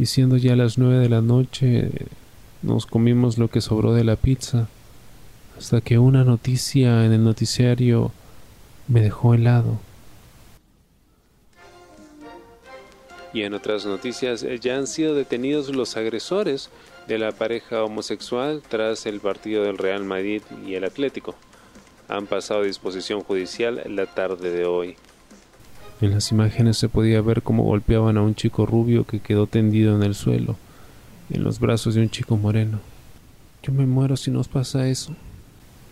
y siendo ya las nueve de la noche nos comimos lo que sobró de la pizza hasta que una noticia en el noticiario me dejó helado. Y en otras noticias ya han sido detenidos los agresores de la pareja homosexual tras el partido del Real Madrid y el Atlético. Han pasado a disposición judicial la tarde de hoy. En las imágenes se podía ver cómo golpeaban a un chico rubio que quedó tendido en el suelo, en los brazos de un chico moreno. Yo me muero si nos pasa eso,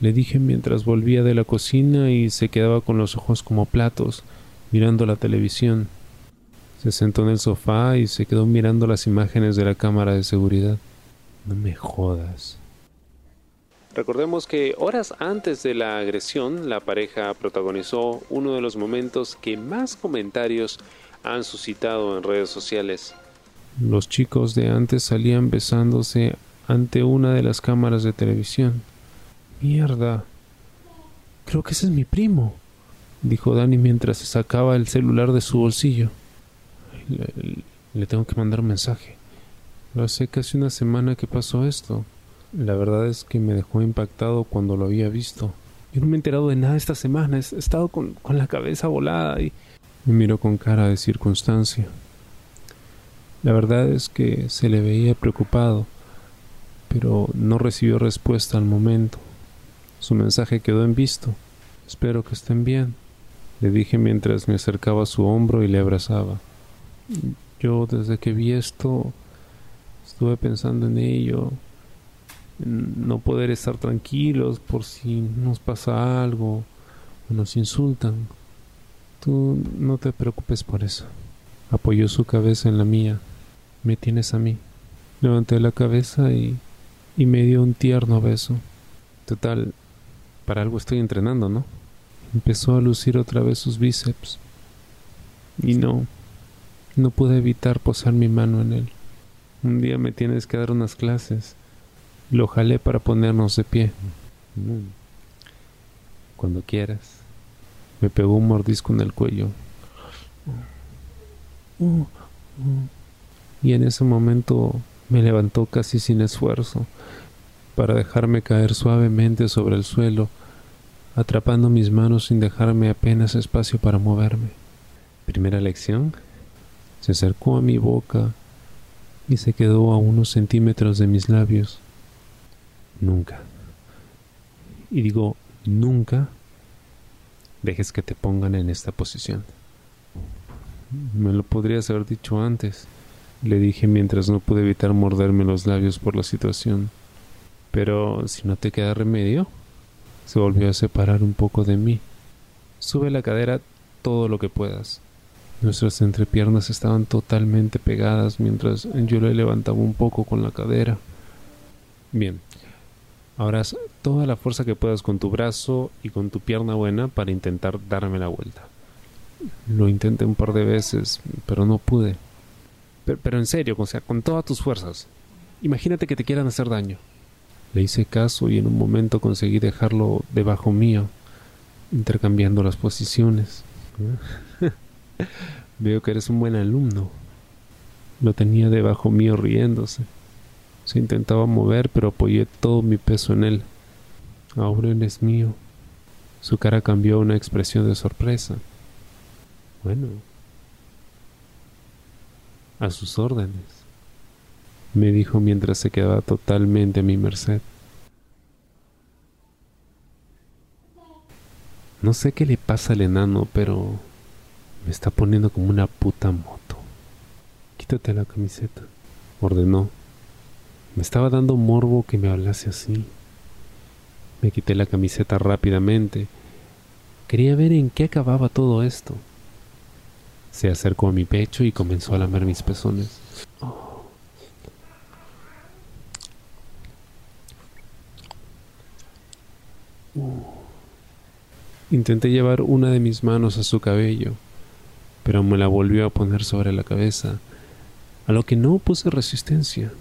le dije mientras volvía de la cocina y se quedaba con los ojos como platos, mirando la televisión. Se sentó en el sofá y se quedó mirando las imágenes de la cámara de seguridad. No me jodas. Recordemos que horas antes de la agresión, la pareja protagonizó uno de los momentos que más comentarios han suscitado en redes sociales. Los chicos de antes salían besándose ante una de las cámaras de televisión. Mierda. Creo que ese es mi primo, dijo Dani mientras se sacaba el celular de su bolsillo. Le, tengo que mandar un mensaje. Lo hace casi una semana que pasó esto. La verdad es que me dejó impactado cuando lo había visto. Yo no me he enterado de nada esta semana. He estado con, con la cabeza volada y me miró con cara de circunstancia. La verdad es que se le veía preocupado, pero no recibió respuesta al momento. Su mensaje quedó en visto. Espero que estén bien, le dije mientras me acercaba a su hombro y le abrazaba. Yo desde que vi esto estuve pensando en ello, no poder estar tranquilos por si nos pasa algo o nos insultan. Tú no te preocupes por eso. Apoyó su cabeza en la mía. Me tienes a mí. Levanté la cabeza y, y me dio un tierno beso. Total, para algo estoy entrenando, ¿no? Empezó a lucir otra vez sus bíceps. Y no, no pude evitar posar mi mano en él. Un día me tienes que dar unas clases. Lo jalé para ponernos de pie. Cuando quieras. Me pegó un mordisco en el cuello. Y en ese momento me levantó casi sin esfuerzo para dejarme caer suavemente sobre el suelo, atrapando mis manos sin dejarme apenas espacio para moverme. Primera lección. Se acercó a mi boca y se quedó a unos centímetros de mis labios. Nunca. Y digo, nunca dejes que te pongan en esta posición. Me lo podrías haber dicho antes, le dije mientras no pude evitar morderme los labios por la situación. Pero si no te queda remedio, se volvió a separar un poco de mí. Sube la cadera todo lo que puedas. Nuestras entrepiernas estaban totalmente pegadas mientras yo le levantaba un poco con la cadera. Bien, haz toda la fuerza que puedas con tu brazo y con tu pierna buena para intentar darme la vuelta. Lo intenté un par de veces, pero no pude. Pero, pero en serio, o sea, con todas tus fuerzas. Imagínate que te quieran hacer daño. Le hice caso y en un momento conseguí dejarlo debajo mío, intercambiando las posiciones. Veo que eres un buen alumno. Lo tenía debajo mío riéndose. Se intentaba mover, pero apoyé todo mi peso en él. Ahora él es mío. Su cara cambió a una expresión de sorpresa. Bueno, a sus órdenes, me dijo mientras se quedaba totalmente a mi merced. No sé qué le pasa al enano, pero me está poniendo como una puta moto. Quítate la camiseta, ordenó. Me estaba dando morbo que me hablase así. Me quité la camiseta rápidamente. Quería ver en qué acababa todo esto. Se acercó a mi pecho y comenzó a lamer mis pezones. Intenté llevar una de mis manos a su cabello, pero me la volvió a poner sobre la cabeza, a lo que no puse resistencia.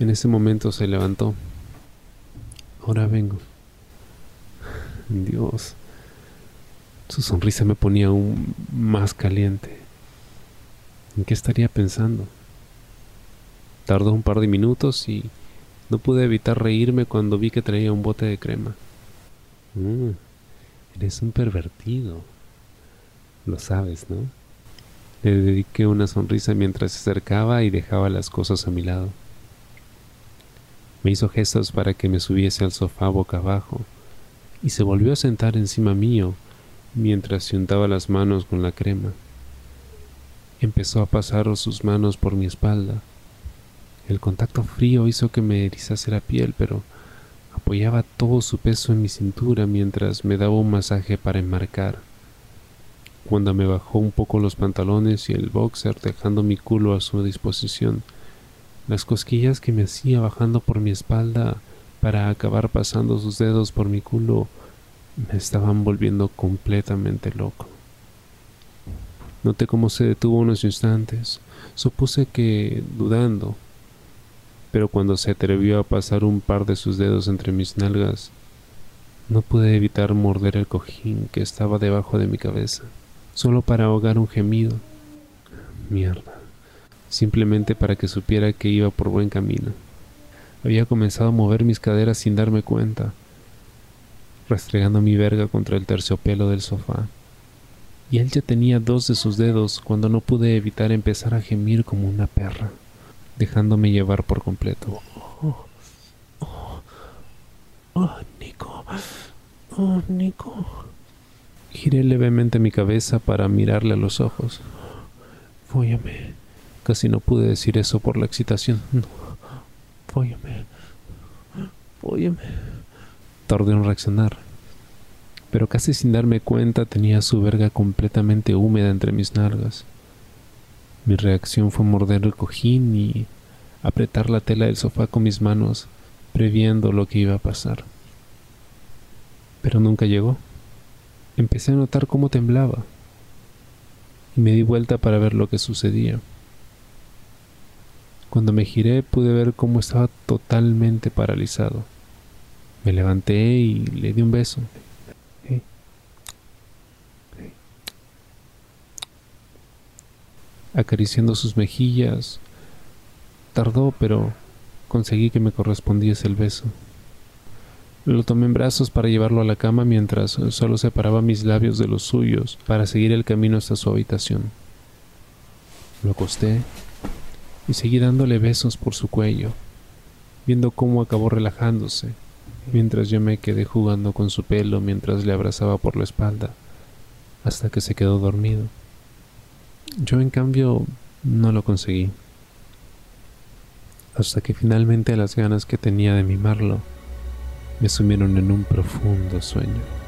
En ese momento se levantó. Ahora vengo. Dios. Su sonrisa me ponía aún más caliente. ¿En qué estaría pensando? Tardó un par de minutos y no pude evitar reírme cuando vi que traía un bote de crema. Mm, eres un pervertido. Lo sabes, ¿no? Le dediqué una sonrisa mientras se acercaba y dejaba las cosas a mi lado. Me hizo gestos para que me subiese al sofá boca abajo y se volvió a sentar encima mío mientras se untaba las manos con la crema. Empezó a pasar sus manos por mi espalda. El contacto frío hizo que me erizase la piel, pero apoyaba todo su peso en mi cintura mientras me daba un masaje para enmarcar. Cuando me bajó un poco los pantalones y el boxer dejando mi culo a su disposición, las cosquillas que me hacía bajando por mi espalda para acabar pasando sus dedos por mi culo me estaban volviendo completamente loco. Noté cómo se detuvo unos instantes. Supuse que dudando, pero cuando se atrevió a pasar un par de sus dedos entre mis nalgas, no pude evitar morder el cojín que estaba debajo de mi cabeza, solo para ahogar un gemido. Mierda. Simplemente para que supiera que iba por buen camino. Había comenzado a mover mis caderas sin darme cuenta, restregando mi verga contra el terciopelo del sofá. Y él ya tenía dos de sus dedos cuando no pude evitar empezar a gemir como una perra, dejándome llevar por completo. Oh, oh, oh, Nico, oh, Nico. Giré levemente mi cabeza para mirarle a los ojos. Fóllame. Casi no pude decir eso por la excitación. No. Fóllame. Fóllame. Tardé en reaccionar pero casi sin darme cuenta tenía su verga completamente húmeda entre mis nalgas. Mi reacción fue morder el cojín y apretar la tela del sofá con mis manos, previendo lo que iba a pasar. Pero nunca llegó. Empecé a notar cómo temblaba y me di vuelta para ver lo que sucedía. Cuando me giré pude ver cómo estaba totalmente paralizado. Me levanté y le di un beso. acariciando sus mejillas. Tardó, pero conseguí que me correspondiese el beso. Lo tomé en brazos para llevarlo a la cama mientras solo separaba mis labios de los suyos para seguir el camino hasta su habitación. Lo acosté y seguí dándole besos por su cuello, viendo cómo acabó relajándose, mientras yo me quedé jugando con su pelo mientras le abrazaba por la espalda, hasta que se quedó dormido. Yo en cambio no lo conseguí. Hasta que finalmente las ganas que tenía de mimarlo me sumieron en un profundo sueño.